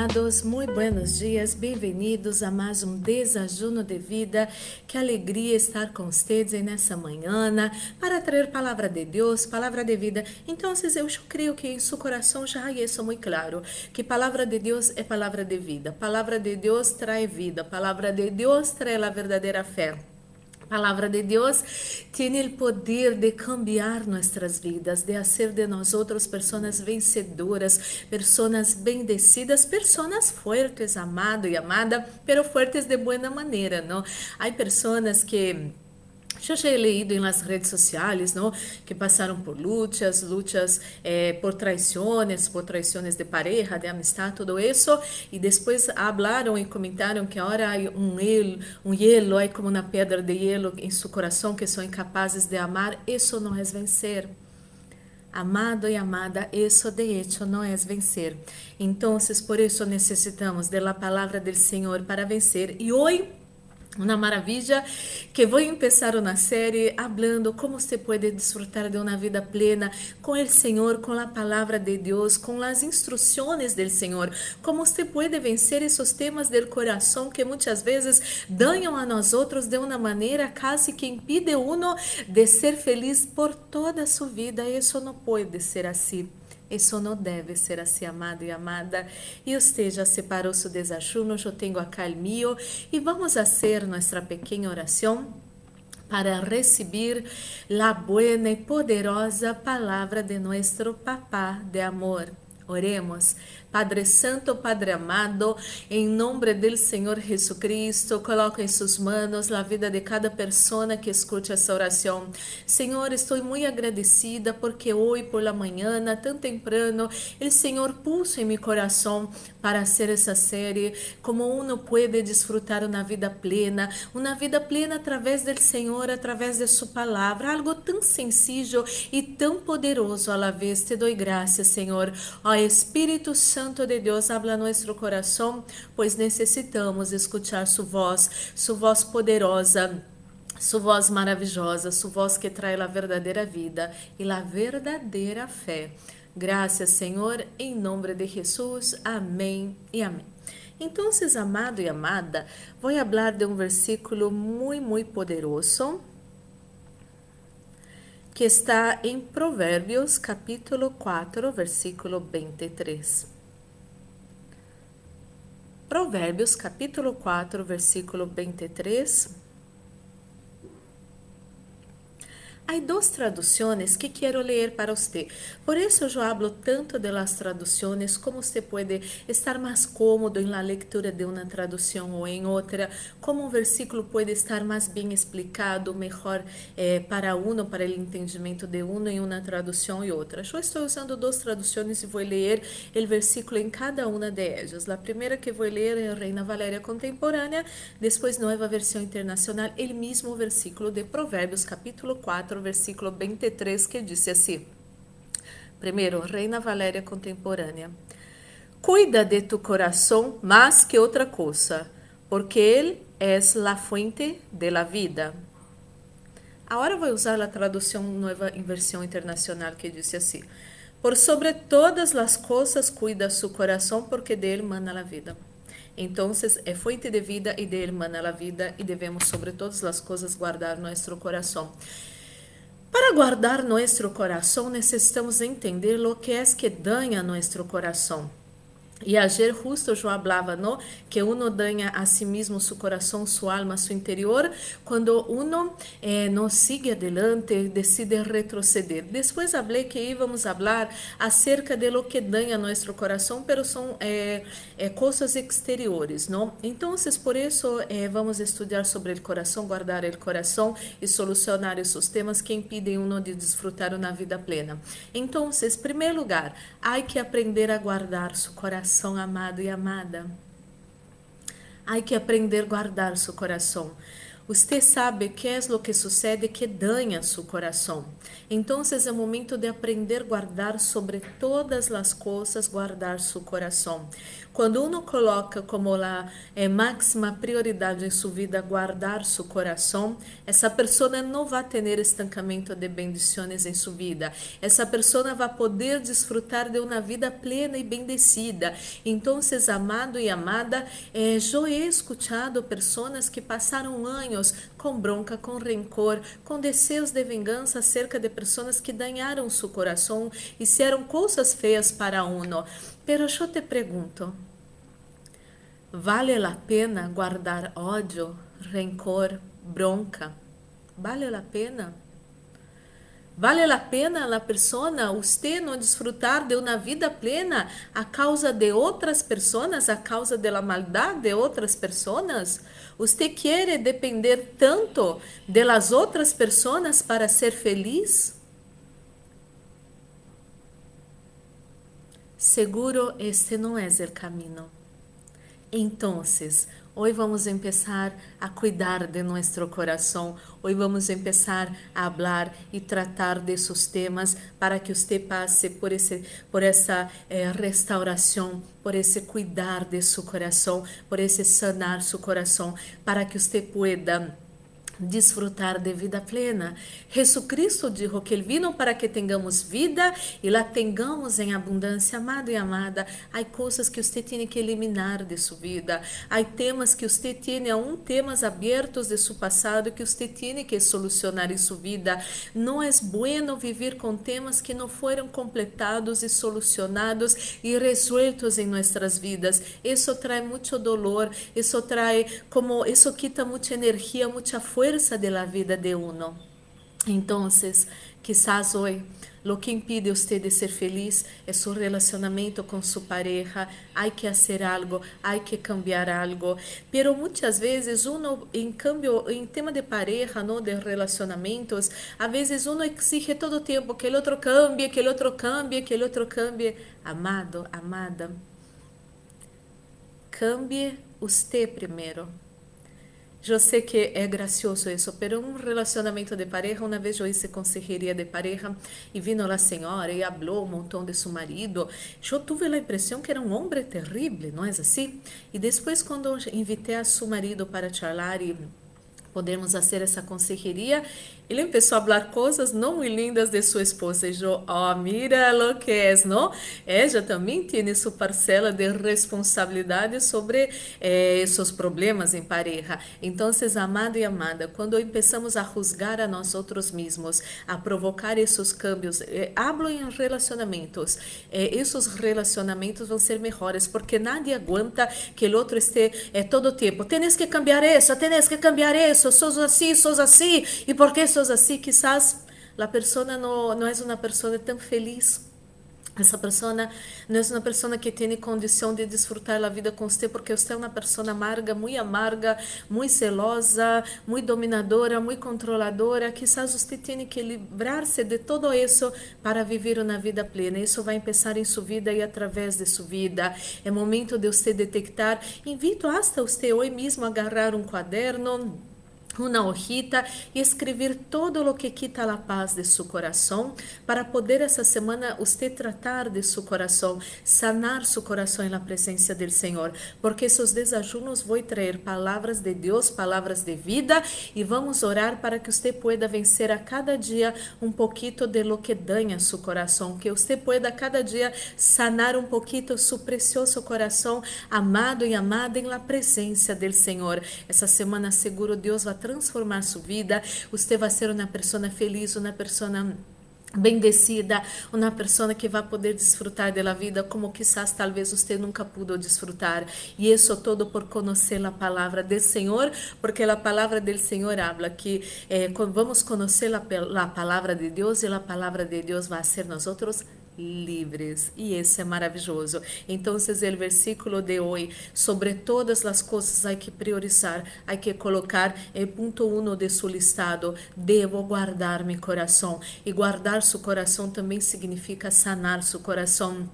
amados, muito buenos dias, bem-vindos a mais um desajuno de vida. Que alegria estar com vocês nessa manhã para trazer palavra de Deus, palavra de vida. Então, eu creio que em seu coração já é isso muito claro, que palavra de Deus é palavra de vida. Palavra de Deus traz vida, palavra de Deus traz a verdadeira fé palavra de Deus tem o poder de cambiar nossas vidas, de fazer de nós outros pessoas vencedoras, pessoas bendecidas, pessoas fortes, amado e amada, pero fortes de boa maneira, não? Há pessoas que já he leído em las redes sociais, ¿no? Que passaram por lutas, lutas eh, por traições, por traições de pareja, de amistad, todo isso, e depois falaram e comentaram que agora há um hielo, um hielo, é como uma pedra de hielo em seu coração que são incapazes de amar. Isso não é vencer. Amado e amada, isso de hecho não é vencer. Então, por isso necessitamos da palavra do Senhor para vencer. E hoje uma maravilha que vou começar uma série falando como você pode desfrutar de uma vida plena com o Senhor, com a palavra de Deus, com as instruções do Senhor, como você pode vencer esses temas do coração que muitas vezes danham a nós outros de uma maneira quase que impide uno de ser feliz por toda a sua vida. Isso não pode ser assim. Isso não deve ser assim, amado e amada. E já separou seu desajuno, eu tenho acá o meu. E vamos fazer nossa pequena oração para receber a boa e poderosa palavra de nosso Papá de amor. Oremos. Padre Santo, Padre amado, em nome do Senhor Jesucristo, coloco em suas mãos a vida de cada pessoa que escute essa oração. Senhor, estou muito agradecida porque hoje por la manhã, tão temprano, o Senhor puso em meu coração para ser essa série, como uno pode desfrutar uma vida plena, uma vida plena através do Senhor, através de sua palavra, algo tão sencillo e tão poderoso à la vez. Te dou graças, Senhor. Ó Espírito Santo, Santo de Deus, habla nosso coração, pois necessitamos escutar sua voz, sua voz poderosa. Sua voz maravilhosa, sua voz que traz a verdadeira vida e a verdadeira fé. Graças, Senhor, em nome de Jesus. Amém e amém. Então, amado e amada, vou falar de um versículo muito, muito poderoso que está em Provérbios, capítulo 4, versículo 23. Provérbios capítulo 4, versículo 23 Há duas traduções que quero ler para você. Por isso eu hablo tanto de las traduções, como você pode estar mais cômodo em la lectura de uma tradução ou em outra, como um versículo pode estar mais bem explicado, melhor eh, para um, para o entendimento de um em uma tradução e outra. Eu estou usando duas traduções e vou ler o versículo em cada uma de. A primeira que vou ler é a Reina Valéria Contemporânea, depois Nova Versão Internacional, o mesmo versículo de Provérbios, capítulo 4, versículo 23, que disse assim: Primeiro, Reina Valéria Contemporânea. Cuida de tu coração mais que outra coisa, porque ele é a fuente de la vida. Agora vou usar a tradução nova em versão internacional que disse assim: Por sobre todas as coisas cuida su coração, porque dele mana a vida. Então, é fuente de vida e dele mana a vida, e devemos sobre todas as coisas guardar nosso coração. Para guardar nosso coração, necessitamos entender o que é que danha nosso coração. E ayer justo eu falava, ¿no? Que uno daña a si mesmo su coração, su alma, su interior, quando uno eh, não sigue adelante, decide retroceder. Depois falei que íamos falar acerca de lo que daña nosso coração, pero são eh, eh, coisas exteriores, não? Então, por isso eh, vamos estudar sobre o coração, guardar o coração e solucionar esses temas que impedem uno de desfrutar uma vida plena. Então, em primeiro lugar, há que aprender a guardar seu coração coração amado e amada. Há que aprender a guardar seu coração. Você sabe que é o que sucede que danha seu coração. Então é momento de aprender a guardar sobre todas as coisas, guardar seu coração. Quando uno coloca como a eh, máxima prioridade em sua vida guardar seu coração, essa pessoa não vai ter estancamento de bendições em sua vida. Essa pessoa vai poder desfrutar de uma vida plena e bendecida. Então, amado e amada, eh, eu he escutado pessoas que passaram anos com bronca, com rancor, com desejos de vingança acerca de pessoas que danharam seu coração e fizeram coisas feias para uno. Pero eu te pergunto, vale a pena guardar ódio, rancor, bronca? Vale a pena? Vale a pena a pessoa, você não desfrutar de uma vida plena a causa de outras pessoas, a causa da maldade de outras pessoas? Você quer depender tanto de outras pessoas para ser feliz? Seguro este não é o caminho. Então, hoje vamos começar a cuidar de nosso coração. Hoje vamos começar a falar e tratar desses temas para que você passe por esse, por essa eh, por esse cuidar de seu coração, por esse sanar seu coração, para que você pueda desfrutar de vida plena. Jesucristo dijo que ele vino para que tenhamos vida e la tengamos em abundância, amado e amada. Há coisas que você tem que eliminar de sua vida. Há temas que você tem, aún temas abertos de seu passado que você tem que solucionar em sua vida. Não é bueno viver com temas que não foram completados e solucionados e resueltos em nossas vidas. Isso traz muito dolor, isso traz como isso quita muita energia, muita força fuerza de la vida de uno. Entonces, quizás hoy lo que impide usted de ser feliz é su relacionamento com sua pareja. Hay que hacer algo, hay que cambiar algo. Pero muitas vezes uno, em cambio, em tema de pareja, no, de relacionamentos, a vezes uno exige todo o tempo que o outro cambie, que o outro cambie, que o outro cambie. Amado, amada, cambie usted primeiro. Eu sei que é gracioso isso, mas um relacionamento de pareja, uma vez eu hice consejería de pareja e vino a senhora e falou um montão de seu marido, eu tive a impressão que era um homem terrível, não é assim? E depois, quando invitei a seu marido para charlar e podermos fazer essa consejería, ele começou a falar coisas não muito lindas de sua esposa. E eu, oh, mira lo que não? Ela também tem sua parcela de responsabilidade sobre eh, problemas em pareja. Então, amado e amada, quando começamos a juzgar a nós outros mesmos, a provocar esses cambios, eh, hablo em relacionamentos, eh, esses relacionamentos vão ser melhores, porque nadie aguenta que o outro esteja eh, todo tempo. Tens que cambiar isso, tens que cambiar isso, sos assim, sos assim, e por que sos así, quizás la persona no, no es una persona tan feliz. Essa pessoa não é uma pessoa que tem condição de desfrutar a vida com você, porque você é uma pessoa amarga, muito amarga, muito celosa, muito dominadora, muito controladora. Quizás você tenha que livrar-se de tudo isso para viver uma vida plena. Isso vai começar em sua vida e através de sua vida. É momento de você detectar. Invito hasta você hoje mesmo a agarrar um caderno uma hojita e escrever todo o que quita a paz de seu coração, para poder essa semana você tratar de seu coração, sanar seu coração na presença do Senhor, porque esses desajunos vão trazer palavras de Deus, palavras de vida, e vamos orar para que você pueda vencer a cada dia um pouquinho de lo que danha seu coração, que você pueda a cada dia sanar um pouquinho seu precioso coração, amado e amada em la presença do Senhor. Essa semana seguro Deus vai transformar sua vida, você vai ser uma pessoa feliz, uma pessoa bendecida, uma pessoa que vai poder desfrutar da vida como quizás talvez você nunca pudo desfrutar. E isso todo por conhecer a palavra do Senhor, porque a palavra do Senhor habla que eh, vamos conhecer a, palavra de Deus e a palavra de Deus vai ser nós outros livres. E isso é maravilhoso. Então, o versículo de hoje, sobre todas as coisas há que priorizar, há que colocar em ponto uno de seu listado, devo guardar meu coração. E guardar seu coração também significa sanar seu coração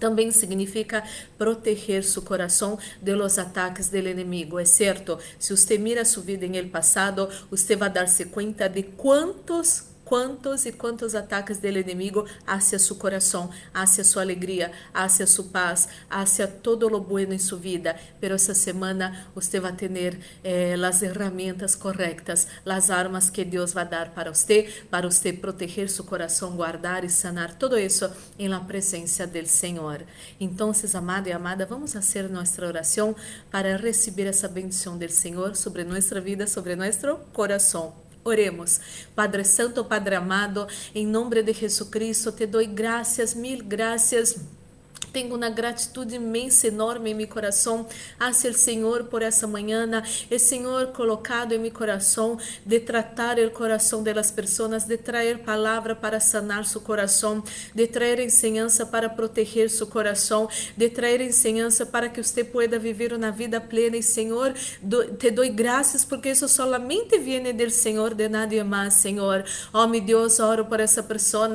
também significa proteger seu coração de los ataques do inimigo. É certo, se você mira sua vida em el passado, você vai dar-se conta de quantos quantos e quantos ataques do inimigo hacia su coração, hacia sua alegria, hacia sua paz, hacia todo lo bueno em sua vida. Pero essa semana você vai ter eh, as ferramentas corretas, as armas que Deus vai dar para você, para você proteger seu coração, guardar e sanar todo isso em la presença do Senhor. Então, amado e amada, vamos fazer nossa oração para receber essa bendição do Senhor sobre nossa vida, sobre nosso coração. Oremos. Padre Santo, Padre amado, em nome de Jesus Cristo, te dou graças, mil graças tenho uma gratitude imensa, enorme em meu coração hacia o Senhor por essa manhã. O Senhor colocado em meu coração de tratar o coração das pessoas, de trazer palavra para sanar seu coração, de trazer ensinança para proteger seu coração, de trazer ensinança para que você pueda viver uma vida plena. E Senhor, te dou graças porque isso solamente viene do Senhor, de nadie mais, Senhor. Oh, meu Deus, oro por essa pessoa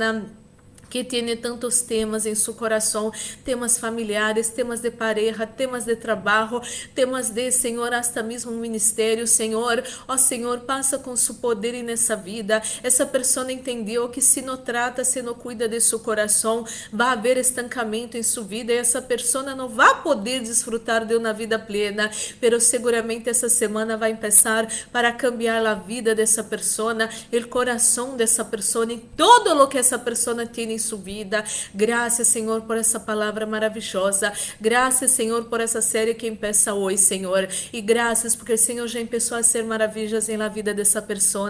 que tem tantos temas em seu coração, temas familiares, temas de pareja, temas de trabalho, temas de, Senhor, hasta mesmo ministério, Senhor. Ó Senhor, passa com seu poder nessa vida. Essa pessoa entendeu que se não trata, se não cuida de seu coração, vai haver estancamento em sua vida e essa pessoa não vai poder desfrutar de uma vida plena. Pero seguramente essa semana vai começar para cambiar a vida dessa pessoa, o coração dessa pessoa e todo o que essa pessoa tem em sua vida. Graças, Senhor, por essa palavra maravilhosa. Graças, Senhor, por essa série que empeça hoje, Senhor. E graças porque o Senhor já começou a ser maravilhas na vida dessa pessoa.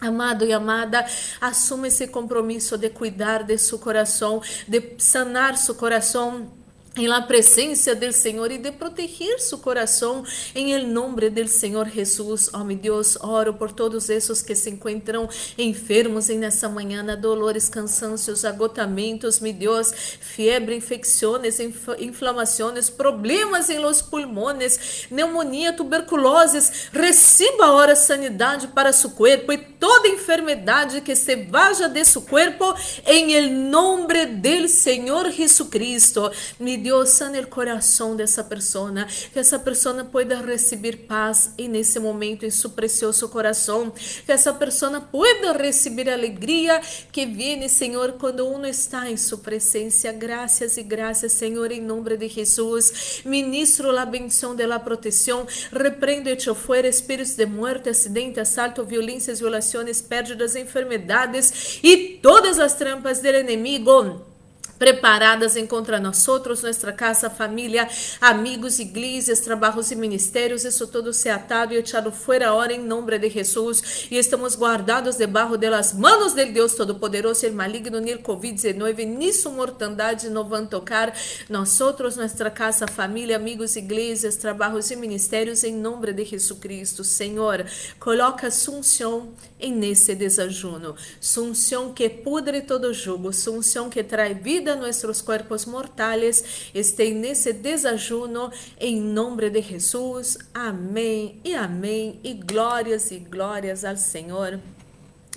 Amado e amada, assuma esse compromisso de cuidar de seu coração, de sanar seu coração em la presencia del Senhor e de proteger su coração em el nombre del Senhor Jesus. Oh, meu Deus, oro por todos esses que se encontram enfermos em nessa manhã, dolores, cansancios, agotamentos, meu Deus, fiebre, infecções, inf inflamações, problemas em los pulmones, pneumonia, tuberculose. Receba agora sanidade para su cuerpo e toda enfermidade que se vaya de su cuerpo em el nombre del Senhor Jesucristo. Meu Deus, sana o coração dessa pessoa, que essa pessoa pueda receber paz e nesse momento em seu precioso coração, que essa pessoa pueda receber alegria que vem, Senhor, quando uno está em sua presença. Graças e graças, Senhor, em nome de Jesus. Ministro la bendição de la proteção, repreendo e echo fuera espíritos de muerte, acidente, assalto, violências, violações, pérdidas, enfermedades e todas as trampas do inimigo preparadas em contra nós outros, nossa casa, família, amigos, igrejas, trabalhos e ministérios, isso todo se atado e echado fora hora em nome de Jesus e estamos guardados debaixo das manos del Deus Todo-Poderoso, el maligno, ni el Covid-19, ni su mortandade não vão tocar nós outros, nossa casa, família, amigos, igrejas, trabalhos e ministérios em nome de Jesus Cristo. Senhor, coloca sunção em nesse desajuno, sunção que pudre todo jugo, sunção que traz vida vida nuestros cuerpos mortales estén en ese desayuno en nombre de Jesús. Amém e amém. E glórias e glórias ao Senhor.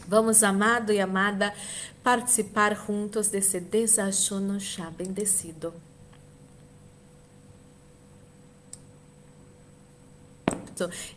Vamos, amado e amada, participar juntos desse desajuno já bendecido.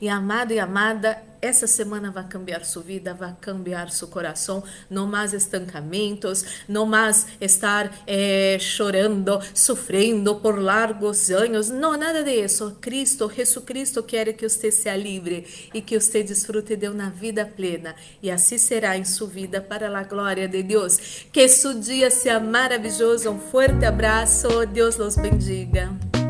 E amado e amada, essa semana vai cambiar sua vida, vai cambiar seu coração. Não mais estancamentos, não mais estar eh, chorando, sofrendo por largos anos. Não, nada disso. Cristo, Jesus Cristo quer que você seja livre e que você desfrute de uma vida plena. E assim será em sua vida para a glória de Deus. Que seu dia seja maravilhoso. Um forte abraço. Deus los bendiga.